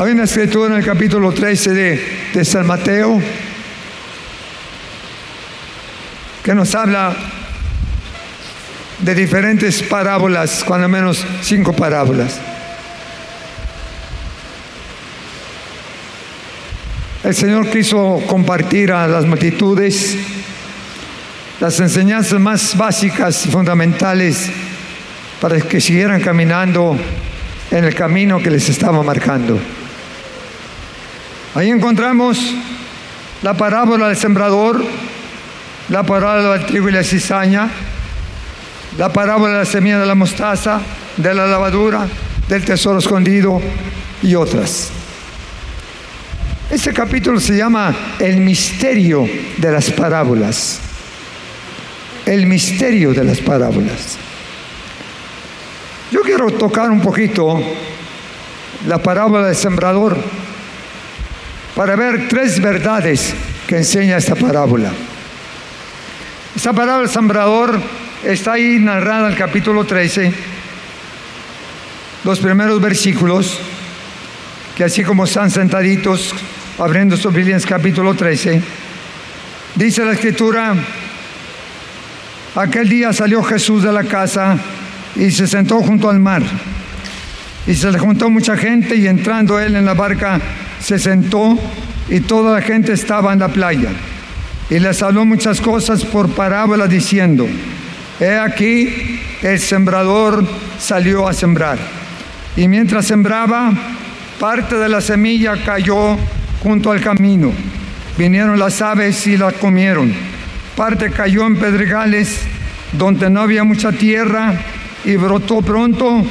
Hay una escritura en el capítulo 13 de, San Mateo que nos habla de diferentes parábolas, cuando menos cinco parábolas. El Señor quiso compartir a las multitudes las enseñanzas más básicas y fundamentales para que siguieran caminando en el camino que les estaba marcando. Ahí encontramos la parábola del sembrador, la parábola del trigo y la cizaña, la parábola de la semilla de la mostaza, de la lavadura, del tesoro escondido y otras. Este capítulo se llama El misterio de las parábolas. El misterio de las parábolas. Yo quiero tocar un poquito la parábola del sembrador para ver tres verdades que enseña esta parábola. Esta parábola del sembrador está ahí narrada en el capítulo 13, los primeros versículos, que así como están sentaditos abriendo su Biblia en capítulo 13, dice la escritura, aquel día salió Jesús de la casa y se sentó junto al mar. Y se le juntó mucha gente y entrando él en la barca se sentó y toda la gente estaba en la playa. Y les habló muchas cosas por parábola diciendo, he aquí el sembrador salió a sembrar. Y mientras sembraba, parte de la semilla cayó junto al camino. Vinieron las aves y la comieron. Parte cayó en pedregales donde no había mucha tierra y brotó pronto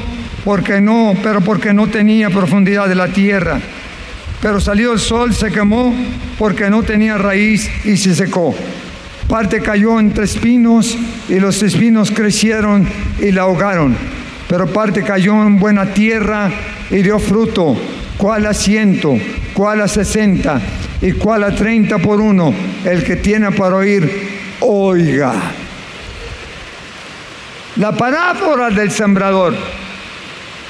porque no, pero porque no tenía profundidad de la tierra pero salió el sol, se quemó porque no tenía raíz y se secó. Parte cayó entre espinos y los espinos crecieron y la ahogaron. Pero parte cayó en buena tierra y dio fruto, cual a ciento, cual a sesenta y cual a treinta por uno. El que tiene para oír, oiga. La parábola del sembrador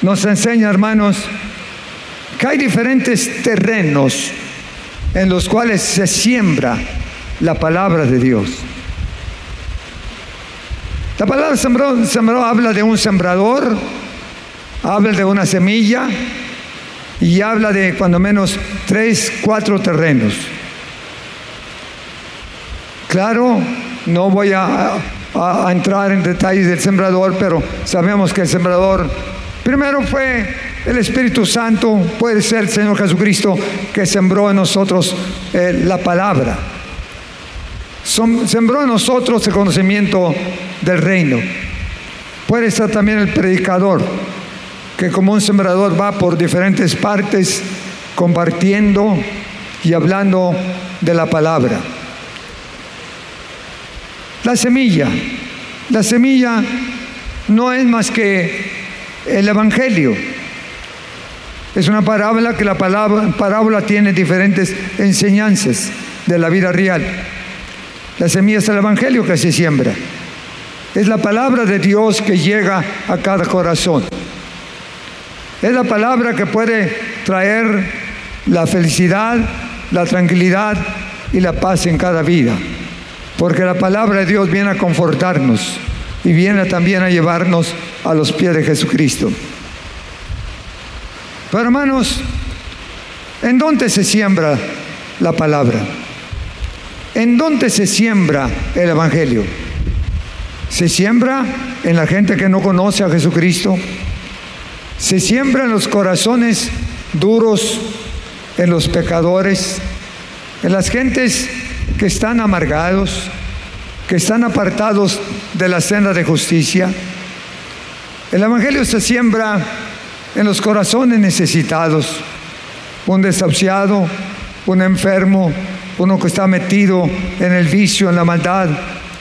nos enseña, hermanos, que hay diferentes terrenos en los cuales se siembra la palabra de Dios. La palabra sembrado, habla de un sembrador, habla de una semilla y habla de cuando menos tres, cuatro terrenos. Claro, no voy a entrar en detalles del sembrador, pero sabemos que el sembrador primero fue el Espíritu Santo puede ser el Señor Jesucristo que sembró en nosotros eh, la palabra. sembró en nosotros el conocimiento del reino. Puede ser también el predicador, que como un sembrador va por diferentes partes compartiendo y hablando de la palabra. La semilla. La semilla no es más que el Evangelio. Es una parábola que la parábola tiene diferentes enseñanzas de la vida real. La semilla es el Evangelio que se siembra. Es la palabra de Dios que llega a cada corazón. Es la palabra que puede traer la felicidad, la tranquilidad y la paz en cada vida. Porque la palabra de Dios viene a confortarnos y viene también a llevarnos a los pies de Jesucristo. Pero hermanos, ¿en dónde se siembra la palabra? ¿En dónde se siembra el Evangelio? ¿Se siembra en la gente que no conoce a Jesucristo? ¿Se siembra en los corazones duros, en los pecadores, en las gentes que están amargados, que están apartados de la senda de justicia? El Evangelio se siembra en los corazones necesitados, un desahuciado, un enfermo, uno que está metido en el vicio, en la maldad,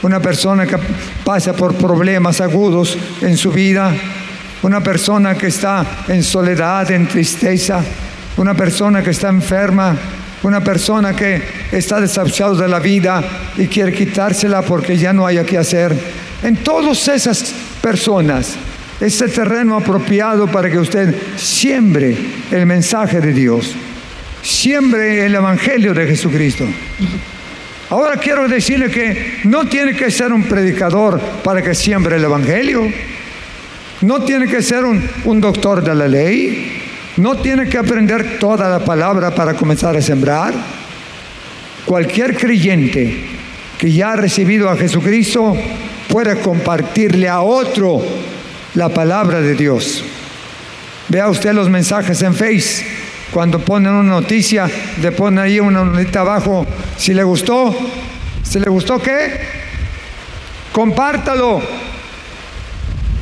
una persona que pasa por problemas agudos en su vida, una persona que está en soledad, en tristeza, una persona que está enferma, una persona que está desahuciado de la vida y quiere quitársela porque ya no hay que hacer. En todas esas personas, este terreno apropiado para que usted siembre el mensaje de Dios, siembre el Evangelio de Jesucristo. Ahora quiero decirle que no tiene que ser un predicador para que siembre el Evangelio. No tiene que ser un, un doctor de la ley. No tiene que aprender toda la palabra para comenzar a sembrar. Cualquier creyente que ya ha recibido a Jesucristo puede compartirle a otro la palabra de Dios. Vea usted los mensajes en Face. Cuando ponen una noticia, le ponen ahí una notita abajo. Si le gustó, si le gustó qué, compártalo.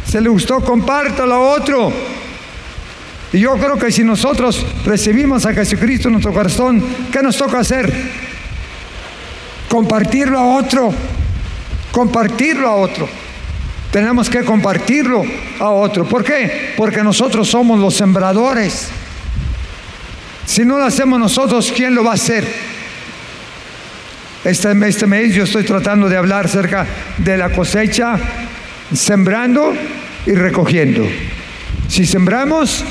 Si le gustó, compártalo a otro. Y yo creo que si nosotros recibimos a Jesucristo en nuestro corazón, ¿qué nos toca hacer? Compartirlo a otro. Compartirlo a otro. Tenemos que compartirlo a otro. ¿Por qué? Porque nosotros somos los sembradores. Si no lo hacemos nosotros, ¿quién lo va a hacer? Este, este mes yo estoy tratando de hablar acerca de la cosecha, sembrando y recogiendo. Si sembramos,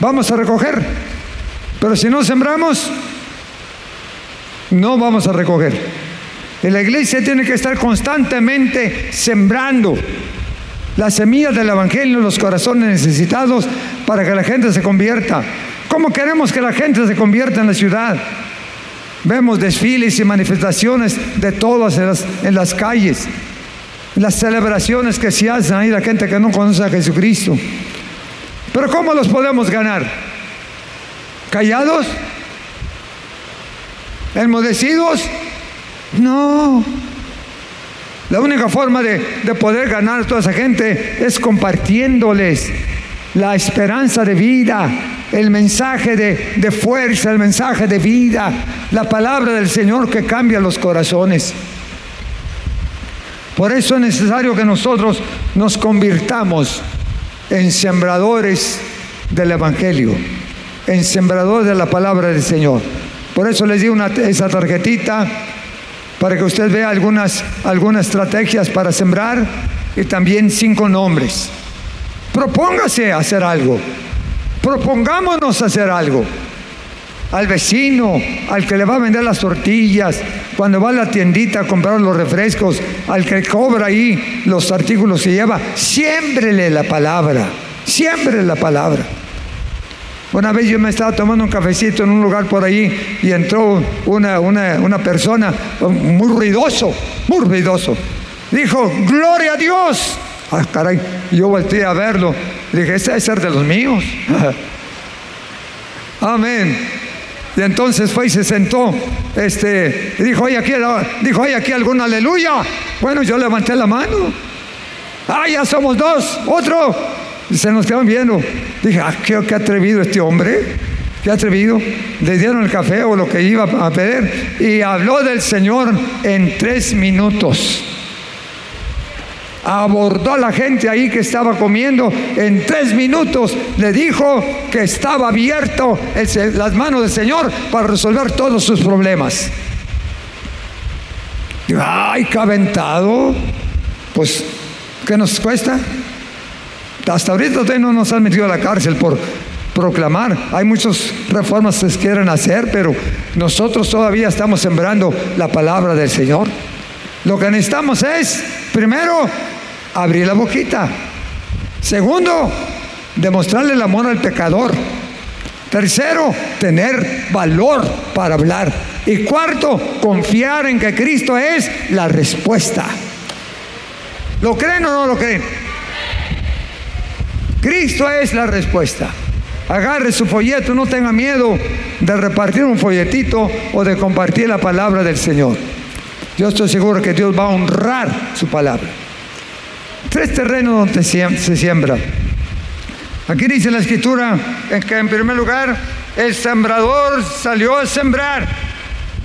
vamos a recoger. Pero si no sembramos, no vamos a recoger. La iglesia tiene que estar constantemente sembrando las semillas del Evangelio en los corazones necesitados para que la gente se convierta. ¿Cómo queremos que la gente se convierta en la ciudad? Vemos desfiles y manifestaciones de todas en las, en las calles, las celebraciones que se hacen ahí, la gente que no conoce a Jesucristo. Pero ¿cómo los podemos ganar? ¿Callados? ¿Enmudecidos? No. La única forma de, de, poder ganar a toda esa gente es compartiéndoles la esperanza de vida, el mensaje de, de, fuerza, el mensaje de vida, la palabra del Señor que cambia los corazones. Por eso es necesario que nosotros nos convirtamos en sembradores del Evangelio, en sembradores de la palabra del Señor. Por eso les di una, esa tarjetita para que usted vea algunas, algunas estrategias para sembrar y también cinco nombres. Propóngase a hacer algo. Propongámonos hacer algo. Al vecino, al que le va a vender las tortillas, cuando va a la tiendita a comprar los refrescos, al que cobra ahí los artículos que lleva, siémbrele la palabra, siémbrele la palabra. Una vez yo me estaba tomando un cafecito en un lugar por ahí y entró una, una, una persona muy ruidoso, muy ruidoso. Dijo, gloria a Dios. Ah, caray, yo volteé a verlo. dije, ese debe ser de los míos. Amén. Y entonces fue y se sentó. Este, y dijo, ¿hay aquí, dijo, ¿hay aquí algún aleluya? Bueno, yo levanté la mano. Ah, ya somos dos. Otro. Se nos quedan viendo. Dije, ah, qué, qué atrevido este hombre. Qué atrevido. Le dieron el café o lo que iba a pedir. Y habló del Señor en tres minutos abordó a la gente ahí que estaba comiendo. En tres minutos le dijo que estaba abierto las manos del Señor para resolver todos sus problemas. ay, qué aventado. Pues, ¿qué nos cuesta? Hasta ahorita usted no nos han metido a la cárcel por proclamar. Hay muchas reformas que se quieren hacer, pero nosotros todavía estamos sembrando la palabra del Señor. Lo que necesitamos es, primero, abrir la boquita. Segundo, demostrarle el amor al pecador. Tercero, tener valor para hablar. Y cuarto, confiar en que Cristo es la respuesta. ¿Lo creen o no lo creen? Cristo es la respuesta. Agarre su folleto, no tenga miedo de repartir un folletito o de compartir la palabra del Señor. Yo estoy seguro que Dios va a honrar su palabra. Tres terrenos donde se siembra. Aquí dice la escritura en que en primer lugar el sembrador salió a sembrar.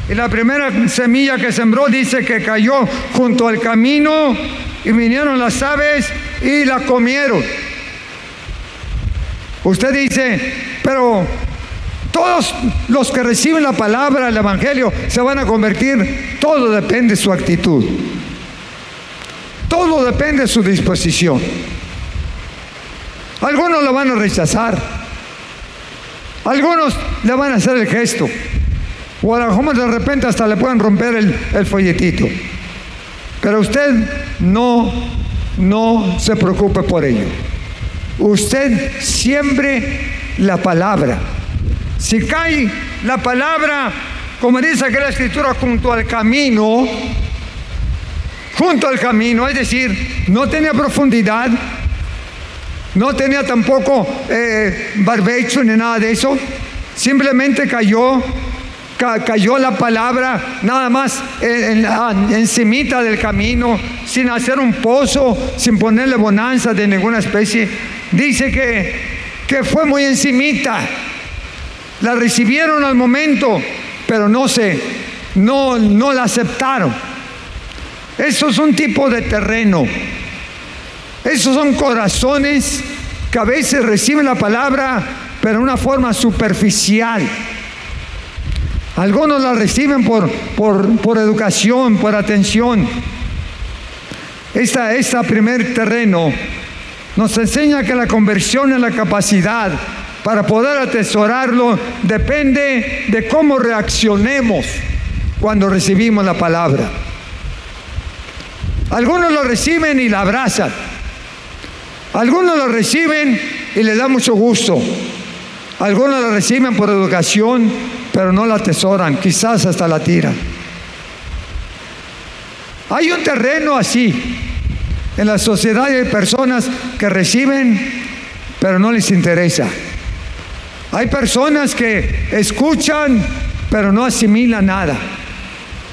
Y la primera semilla que sembró dice que cayó junto al camino y vinieron las aves y la comieron. Usted dice, pero todos los que reciben la palabra, el Evangelio, se van a convertir. Todo depende de su actitud. Todo depende de su disposición. Algunos lo van a rechazar. Algunos le van a hacer el gesto. O a lo mejor de repente hasta le pueden romper el, el folletito. Pero usted no, no se preocupe por ello. Usted siempre la palabra. Si cae la palabra, como dice aquí la escritura, junto al camino, junto al camino, es decir, no tenía profundidad, no tenía tampoco eh, barbecho ni nada de eso. Simplemente cayó, cayó la palabra nada más en, encimita del camino, sin hacer un pozo, sin ponerle bonanza de ninguna especie. Dice que, que fue muy encimita. La recibieron al momento, pero no se, no, no la aceptaron. Eso es un tipo de terreno esos son corazones que a veces reciben la palabra, pero de una forma superficial. Algunos la reciben por, por, educación, por atención. Esta, este primer terreno nos enseña que la conversión en la capacidad para poder atesorarlo depende de cómo reaccionemos cuando recibimos la palabra. Algunos lo reciben y la abrazan. Algunos lo reciben y les da mucho gusto. Algunos lo reciben por educación, pero no la atesoran, quizás hasta la tiran. Hay un terreno así en la sociedad hay personas que reciben, pero no les interesa. Hay personas que escuchan, pero no asimilan nada.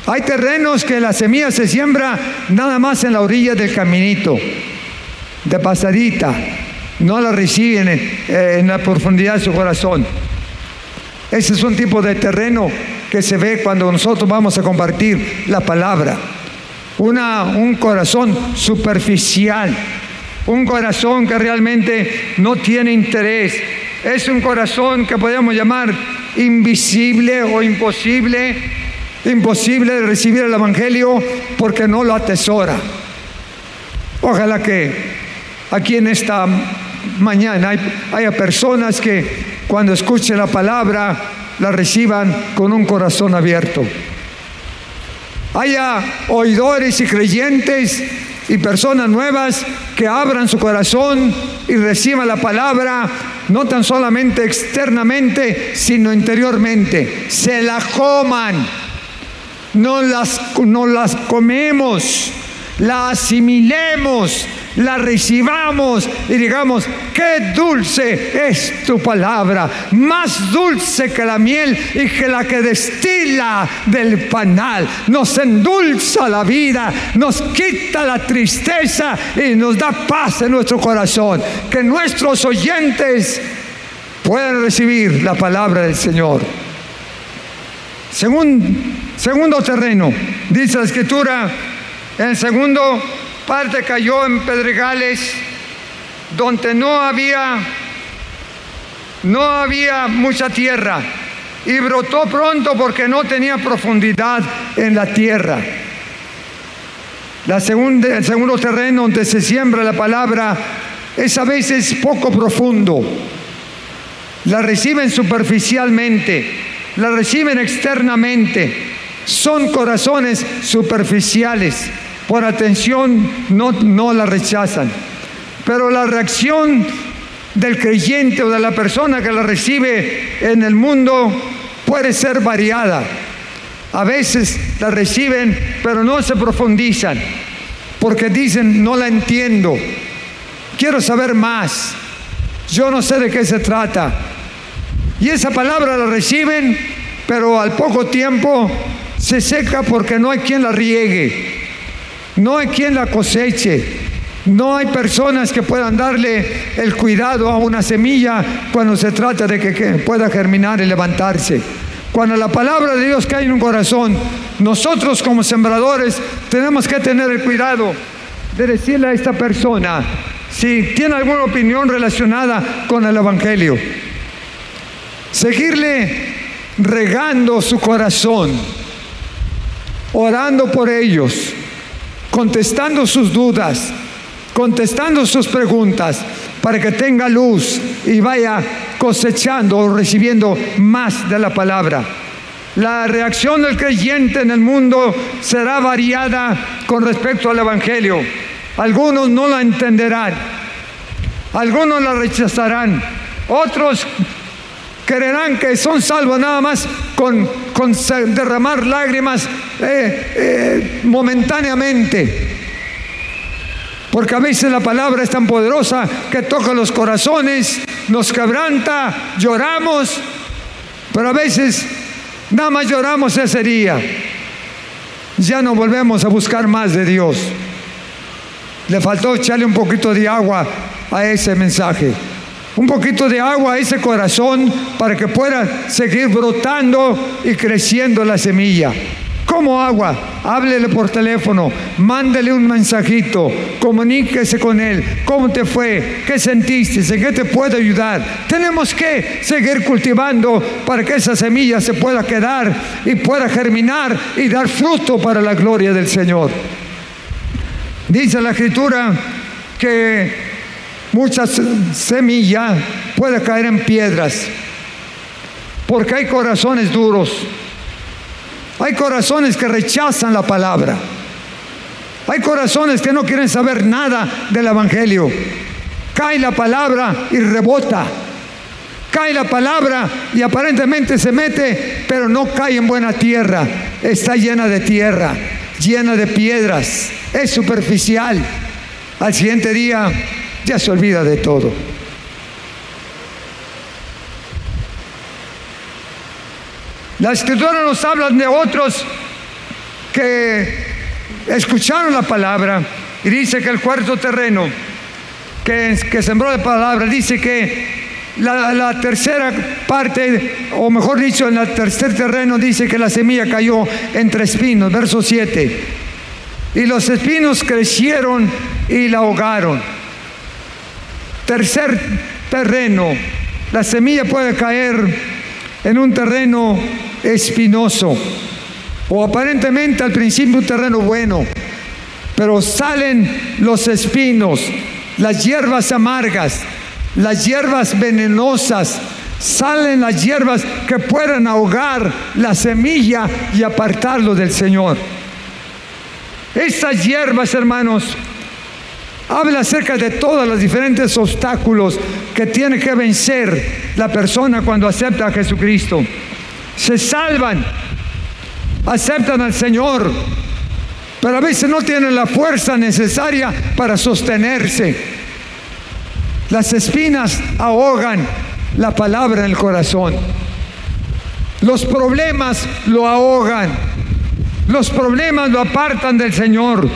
Hay terrenos que la semilla se siembra nada más en la orilla del caminito de pasadita, no la reciben en, la profundidad de su corazón. Ese es un tipo de terreno que se ve cuando nosotros vamos a compartir la palabra. Una, un corazón superficial, un corazón que realmente no tiene interés. Es un corazón que podemos llamar invisible o imposible, imposible de recibir el Evangelio porque no lo atesora. Ojalá que aquí en esta mañana hay, personas que cuando escuchen la palabra la reciban con un corazón abierto. Haya oidores y creyentes y personas nuevas que abran su corazón y reciban la palabra, no tan solamente externamente, sino interiormente. Se la coman, no las, no las comemos, la asimilemos la recibamos y digamos, qué dulce es tu palabra, más dulce que la miel y que la que destila del panal. Nos endulza la vida, nos quita la tristeza y nos da paz en nuestro corazón. Que nuestros oyentes puedan recibir la palabra del Señor. segundo terreno, dice la escritura, en segundo parte cayó en pedregales donde no había no había mucha tierra y brotó pronto porque no tenía profundidad en la tierra. La segunda, el segundo terreno donde se siembra la palabra es a veces poco profundo. La reciben superficialmente, la reciben externamente. Son corazones superficiales por atención no, no la rechazan. Pero la reacción del creyente o de la persona que la recibe en el mundo puede ser variada. A veces la reciben, pero no se profundizan, porque dicen, no la entiendo, quiero saber más, yo no sé de qué se trata. Y esa palabra la reciben, pero al poco tiempo se seca porque no hay quien la riegue no hay quien la coseche, No hay personas que puedan darle el cuidado a una semilla cuando se trata de que, pueda germinar y levantarse. Cuando la palabra de Dios cae en un corazón, nosotros como sembradores tenemos que tener el cuidado de decirle a esta persona si tiene alguna opinión relacionada con el Evangelio. Seguirle regando su corazón, orando por ellos, contestando sus dudas, contestando sus preguntas para que tenga luz y vaya cosechando o recibiendo más de la palabra. La reacción del creyente en el mundo será variada con respecto al Evangelio. Algunos no la entenderán, algunos la rechazarán, otros creerán que son salvos nada más con, derramar lágrimas eh, eh, momentáneamente. Porque a veces la palabra es tan poderosa que toca los corazones, nos quebranta, lloramos, pero a veces nada más lloramos ese día. Ya no volvemos a buscar más de Dios. Le faltó echarle un poquito de agua a ese mensaje. Un poquito de agua a ese corazón para que pueda seguir brotando y creciendo la semilla. ¿Cómo agua? Háblele por teléfono, mándele un mensajito, comuníquese con él. ¿Cómo te fue? ¿Qué sentiste? ¿En qué te puede ayudar? Tenemos que seguir cultivando para que esa semilla se pueda quedar y pueda germinar y dar fruto para la gloria del Señor. Dice la escritura que muchas semillas pueden caer en piedras porque hay corazones duros hay corazones que rechazan la palabra. Hay corazones que no quieren saber nada del Evangelio. Cae la palabra y rebota. Cae la palabra y aparentemente se mete, pero no cae en buena tierra. Está llena de tierra, llena de piedras. Es superficial. Al siguiente día ya se olvida de todo. La escritura nos habla de otros que escucharon la palabra y dice que el cuarto terreno que, sembró la palabra, dice que la, tercera parte, o mejor dicho, en el tercer terreno dice que la semilla cayó entre espinos, verso 7. Y los espinos crecieron y la ahogaron. Tercer terreno, la semilla puede caer en un terreno espinoso o aparentemente al principio un terreno bueno, pero salen los espinos, las hierbas amargas, las hierbas venenosas, salen las hierbas que pueden ahogar la semilla y apartarlo del Señor. Estas hierbas, hermanos, habla acerca de todos los diferentes obstáculos que tiene que vencer la persona cuando acepta a Jesucristo. Se salvan, aceptan al Señor, pero a veces no tienen la fuerza necesaria para sostenerse. Las espinas ahogan la palabra en el corazón. Los problemas lo ahogan. Los problemas lo apartan del Señor.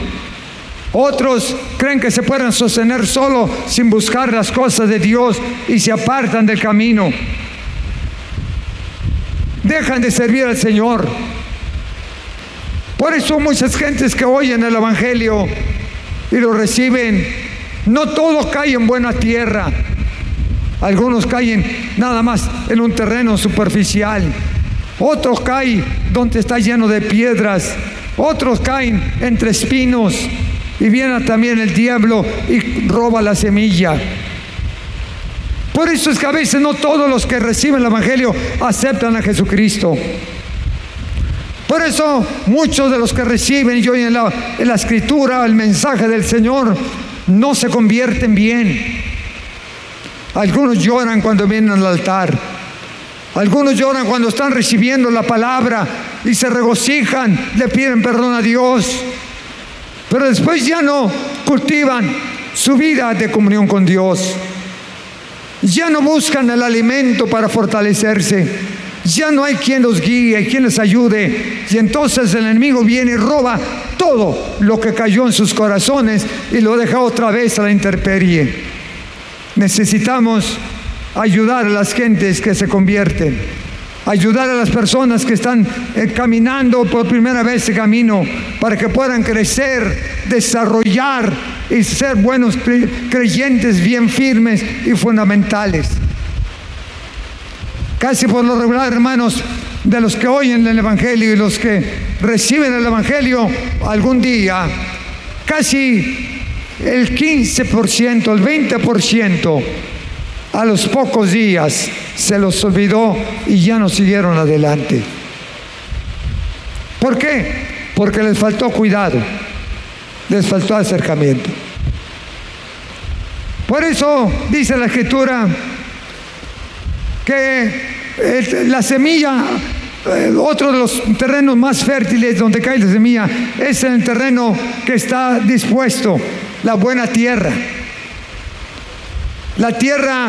Otros creen que se pueden sostener solo sin buscar las cosas de Dios y se apartan del camino. Dejan de servir al Señor. Por eso muchas gentes que oyen el Evangelio y lo reciben, no todo cae en buena tierra. Algunos caen nada más en un terreno superficial. Otros caen donde está lleno de piedras. Otros caen entre espinos. Y viene también el diablo y roba la semilla. Por eso es que a veces no todos los que reciben el Evangelio aceptan a Jesucristo. Por eso muchos de los que reciben y oyen en la, en la escritura el mensaje del Señor no se convierten bien. Algunos lloran cuando vienen al altar. Algunos lloran cuando están recibiendo la palabra y se regocijan, le piden perdón a Dios pero después ya no cultivan su vida de comunión con Dios. Ya no buscan el alimento para fortalecerse. Ya no hay quien los guíe, quien les ayude. Y entonces el enemigo viene y roba todo lo que cayó en sus corazones y lo deja otra vez a la intemperie. Necesitamos ayudar a las gentes que se convierten, ayudar a las personas que están eh, caminando por primera vez ese camino para que puedan crecer, desarrollar y ser buenos creyentes bien firmes y fundamentales. Casi por lo regular, hermanos, de los que oyen el Evangelio y los que reciben el Evangelio algún día, casi el 15%, el 20%, a los pocos días se los olvidó y ya no siguieron adelante. ¿Por qué? Porque les faltó cuidado, les faltó acercamiento. Por eso dice la escritura que la semilla, eh, otro de los terrenos más fértiles donde cae la semilla, es el terreno que está dispuesto, la buena tierra. La tierra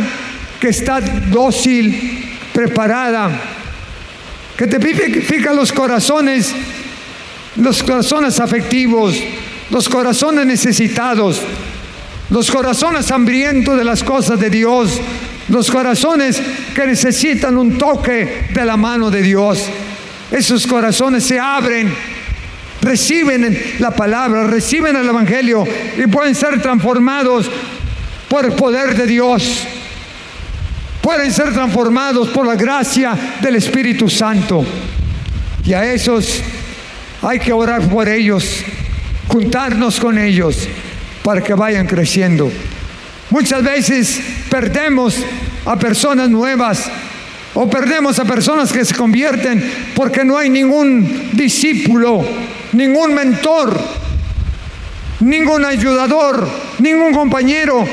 que está dócil, preparada, que te pica los corazones, los corazones afectivos, los corazones necesitados, los corazones hambrientos de las cosas de Dios, los corazones que necesitan un toque de la mano de Dios. Esos corazones se abren, reciben la palabra, reciben el Evangelio y pueden ser transformados por el poder de Dios. Pueden ser transformados por la gracia del Espíritu Santo. Y a esos hay que orar por ellos, juntarnos con ellos para que vayan creciendo. Muchas veces perdemos a personas nuevas o perdemos a personas que se convierten porque no hay ningún discípulo, ningún mentor, ningún ayudador, ningún compañero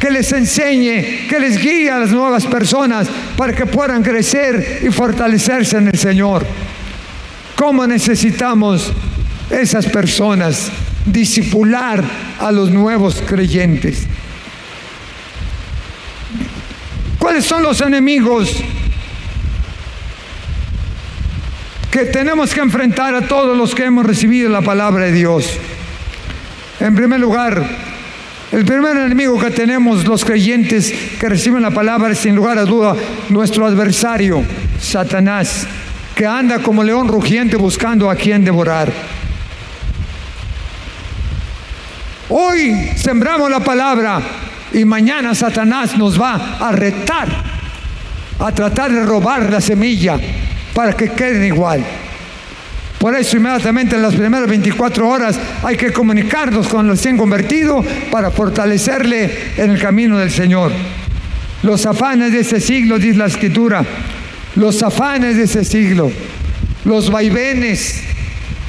que les enseñe, que les guíe a las nuevas personas para que puedan crecer y fortalecerse en el Señor. ¿Cómo necesitamos esas personas? Discipular a los nuevos creyentes. ¿Cuáles son los enemigos que tenemos que enfrentar a todos los que hemos recibido la palabra de Dios? En primer lugar, el primer enemigo que tenemos los creyentes que reciben la palabra es sin lugar a duda nuestro adversario, Satanás, que anda como león rugiente buscando a quien devorar. Hoy sembramos la palabra y mañana Satanás nos va a retar a tratar de robar la semilla para que queden igual. Por eso inmediatamente en las primeras 24 horas hay que comunicarnos con los recién convertido para fortalecerle en el camino del Señor. Los afanes de ese siglo, dice la escritura, los afanes de ese siglo, los vaivenes,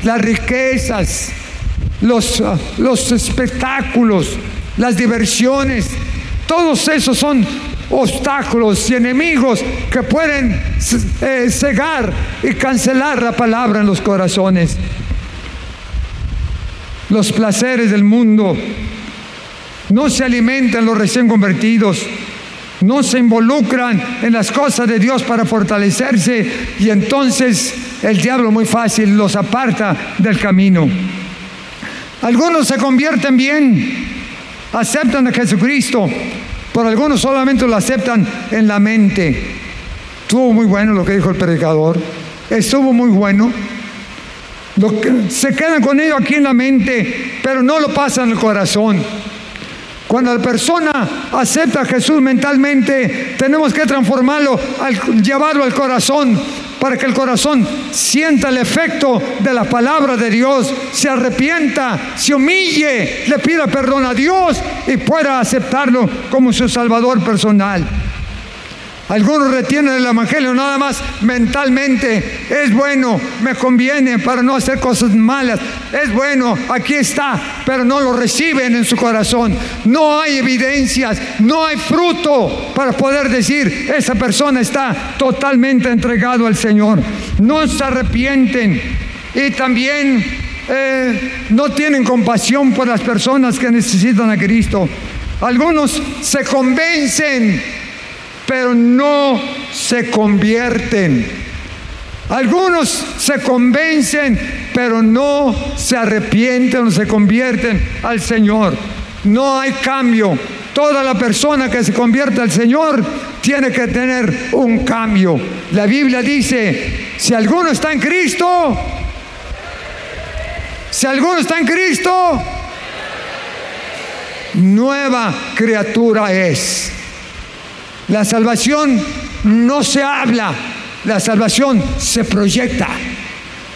las riquezas, los, los espectáculos, las diversiones, todos esos son obstáculos y enemigos que pueden eh, cegar y cancelar la palabra en los corazones. Los placeres del mundo no se alimentan los recién convertidos, no se involucran en las cosas de Dios para fortalecerse y entonces el diablo muy fácil los aparta del camino. Algunos se convierten bien, aceptan a Jesucristo, pero algunos solamente lo aceptan en la mente. Estuvo muy bueno lo que dijo el predicador, estuvo muy bueno. se quedan con ello aquí en la mente, pero no lo pasan el corazón. Cuando la persona acepta a Jesús mentalmente, tenemos que transformarlo, al, llevarlo al corazón, para que el corazón sienta el efecto de la palabra de Dios, se arrepienta, se humille, le pida perdón a Dios y pueda aceptarlo como su Salvador personal. Algunos retienen el Evangelio nada más mentalmente. Es bueno, me conviene para no hacer cosas malas. Es bueno, aquí está, pero no lo reciben en su corazón. No hay evidencias, no hay fruto para poder decir, esa persona está totalmente entregado al Señor. No se arrepienten y también eh, no tienen compasión por las personas que necesitan a Cristo. Algunos se convencen pero no se convierten. Algunos se convencen, pero no se arrepienten o se convierten al Señor. No hay cambio. Toda la persona que se convierte al Señor tiene que tener un cambio. La Biblia dice, si alguno está en Cristo, si alguno está en Cristo, nueva criatura es. La salvación no se habla, la salvación se proyecta.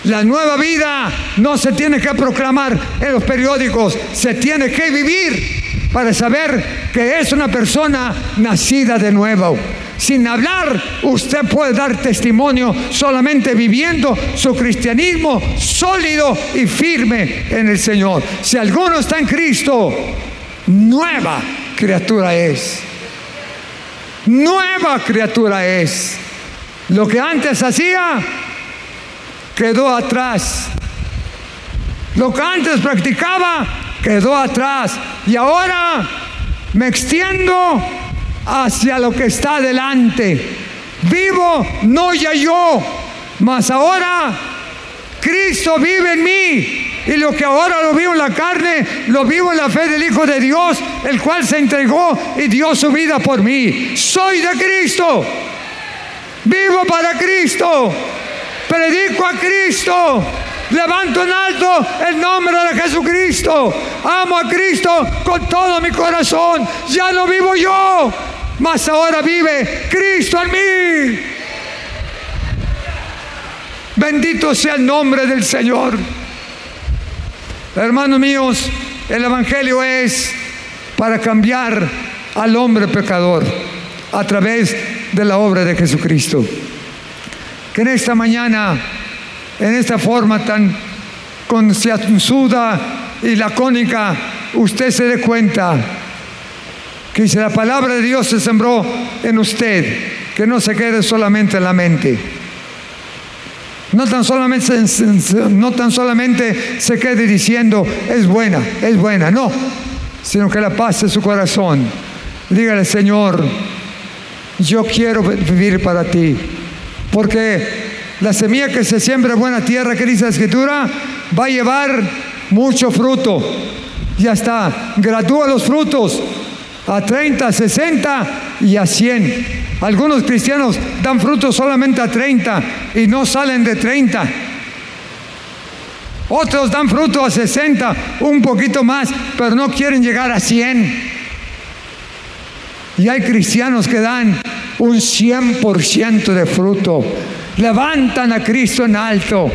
La nueva vida no se tiene que proclamar en los periódicos, se tiene que vivir para saber que es una persona nacida de nuevo. Sin hablar, usted puede dar testimonio solamente viviendo su cristianismo sólido y firme en el Señor. Si alguno está en Cristo, nueva criatura es. Nueva criatura es. Lo que antes hacía quedó atrás. Lo que antes practicaba quedó atrás. Y ahora me extiendo hacia lo que está delante. Vivo no ya yo, mas ahora Cristo vive en mí. Y lo que ahora lo vivo en la carne, lo vivo en la fe del Hijo de Dios, el cual se entregó y dio su vida por mí. Soy de Cristo. Vivo para Cristo. Predico a Cristo. Levanto en alto el nombre de Jesucristo. Amo a Cristo con todo mi corazón. Ya no vivo yo, mas ahora vive Cristo en mí. Bendito sea el nombre del Señor. Hermanos míos, el Evangelio es para cambiar al hombre pecador a través de la obra de Jesucristo. Que en esta mañana, en esta forma tan concienzuda y lacónica, usted se dé cuenta que si la palabra de Dios se sembró en usted, que no se quede solamente en la mente. No tan, solamente, no tan solamente se quede diciendo, es buena, es buena, no, sino que la pase su corazón. Dígale, Señor, yo quiero vivir para ti. Porque la semilla que se siembra en buena tierra, que dice la escritura, va a llevar mucho fruto. Ya está, gradúa los frutos a 30, 60 y a 100. Algunos cristianos dan frutos solamente a 30 y no salen de 30. Otros dan fruto a 60, un poquito más, pero no quieren llegar a 100. Y hay cristianos que dan un 100% de fruto. Levantan a Cristo en alto.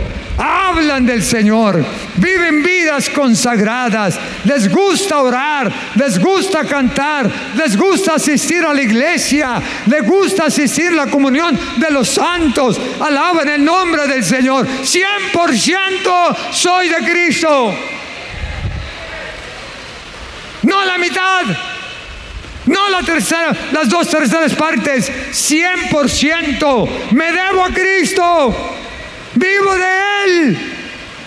Hablan del Señor. Viven vidas consagradas. Les gusta orar. Les gusta cantar. Les gusta asistir a la iglesia. Les gusta asistir a la comunión de los santos. Alaban el nombre del Señor. 100% soy de Cristo. No la mitad. No la tercera, las dos terceras partes, 100%. Me debo a Cristo. Vivo de Él.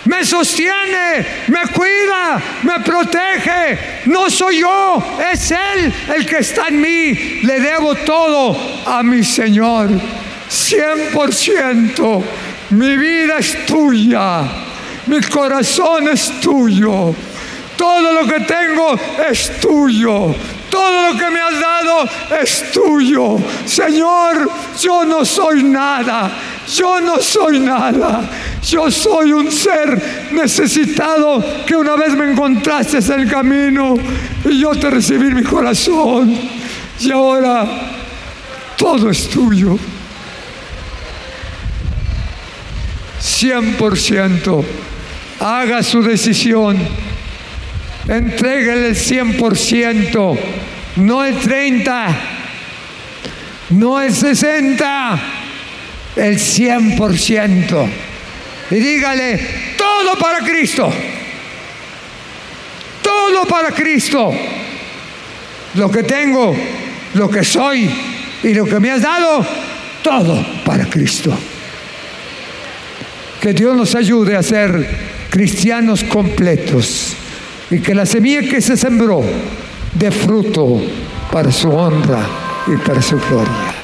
Me sostiene, me cuida, me protege. No soy yo, es Él el que está en mí. Le debo todo a mi Señor. 100%. Mi vida es tuya. Mi corazón es tuyo. Todo lo que tengo es tuyo. Todo lo que me has dado es tuyo. Señor, yo no soy nada. Yo no soy nada. Yo soy un ser necesitado que una vez me encontraste en el camino y yo te recibí en mi corazón. Y ahora todo es tuyo. 100%. Haga su decisión. Entréguele el 100%, no el 30, no el 60, el 100%. Y dígale, todo para Cristo. Todo para Cristo. Lo que tengo, lo que soy y lo que me has dado, todo para Cristo. Que Dios nos ayude a ser cristianos completos y que la semilla que se sembró dé fruto para su honra y para su gloria.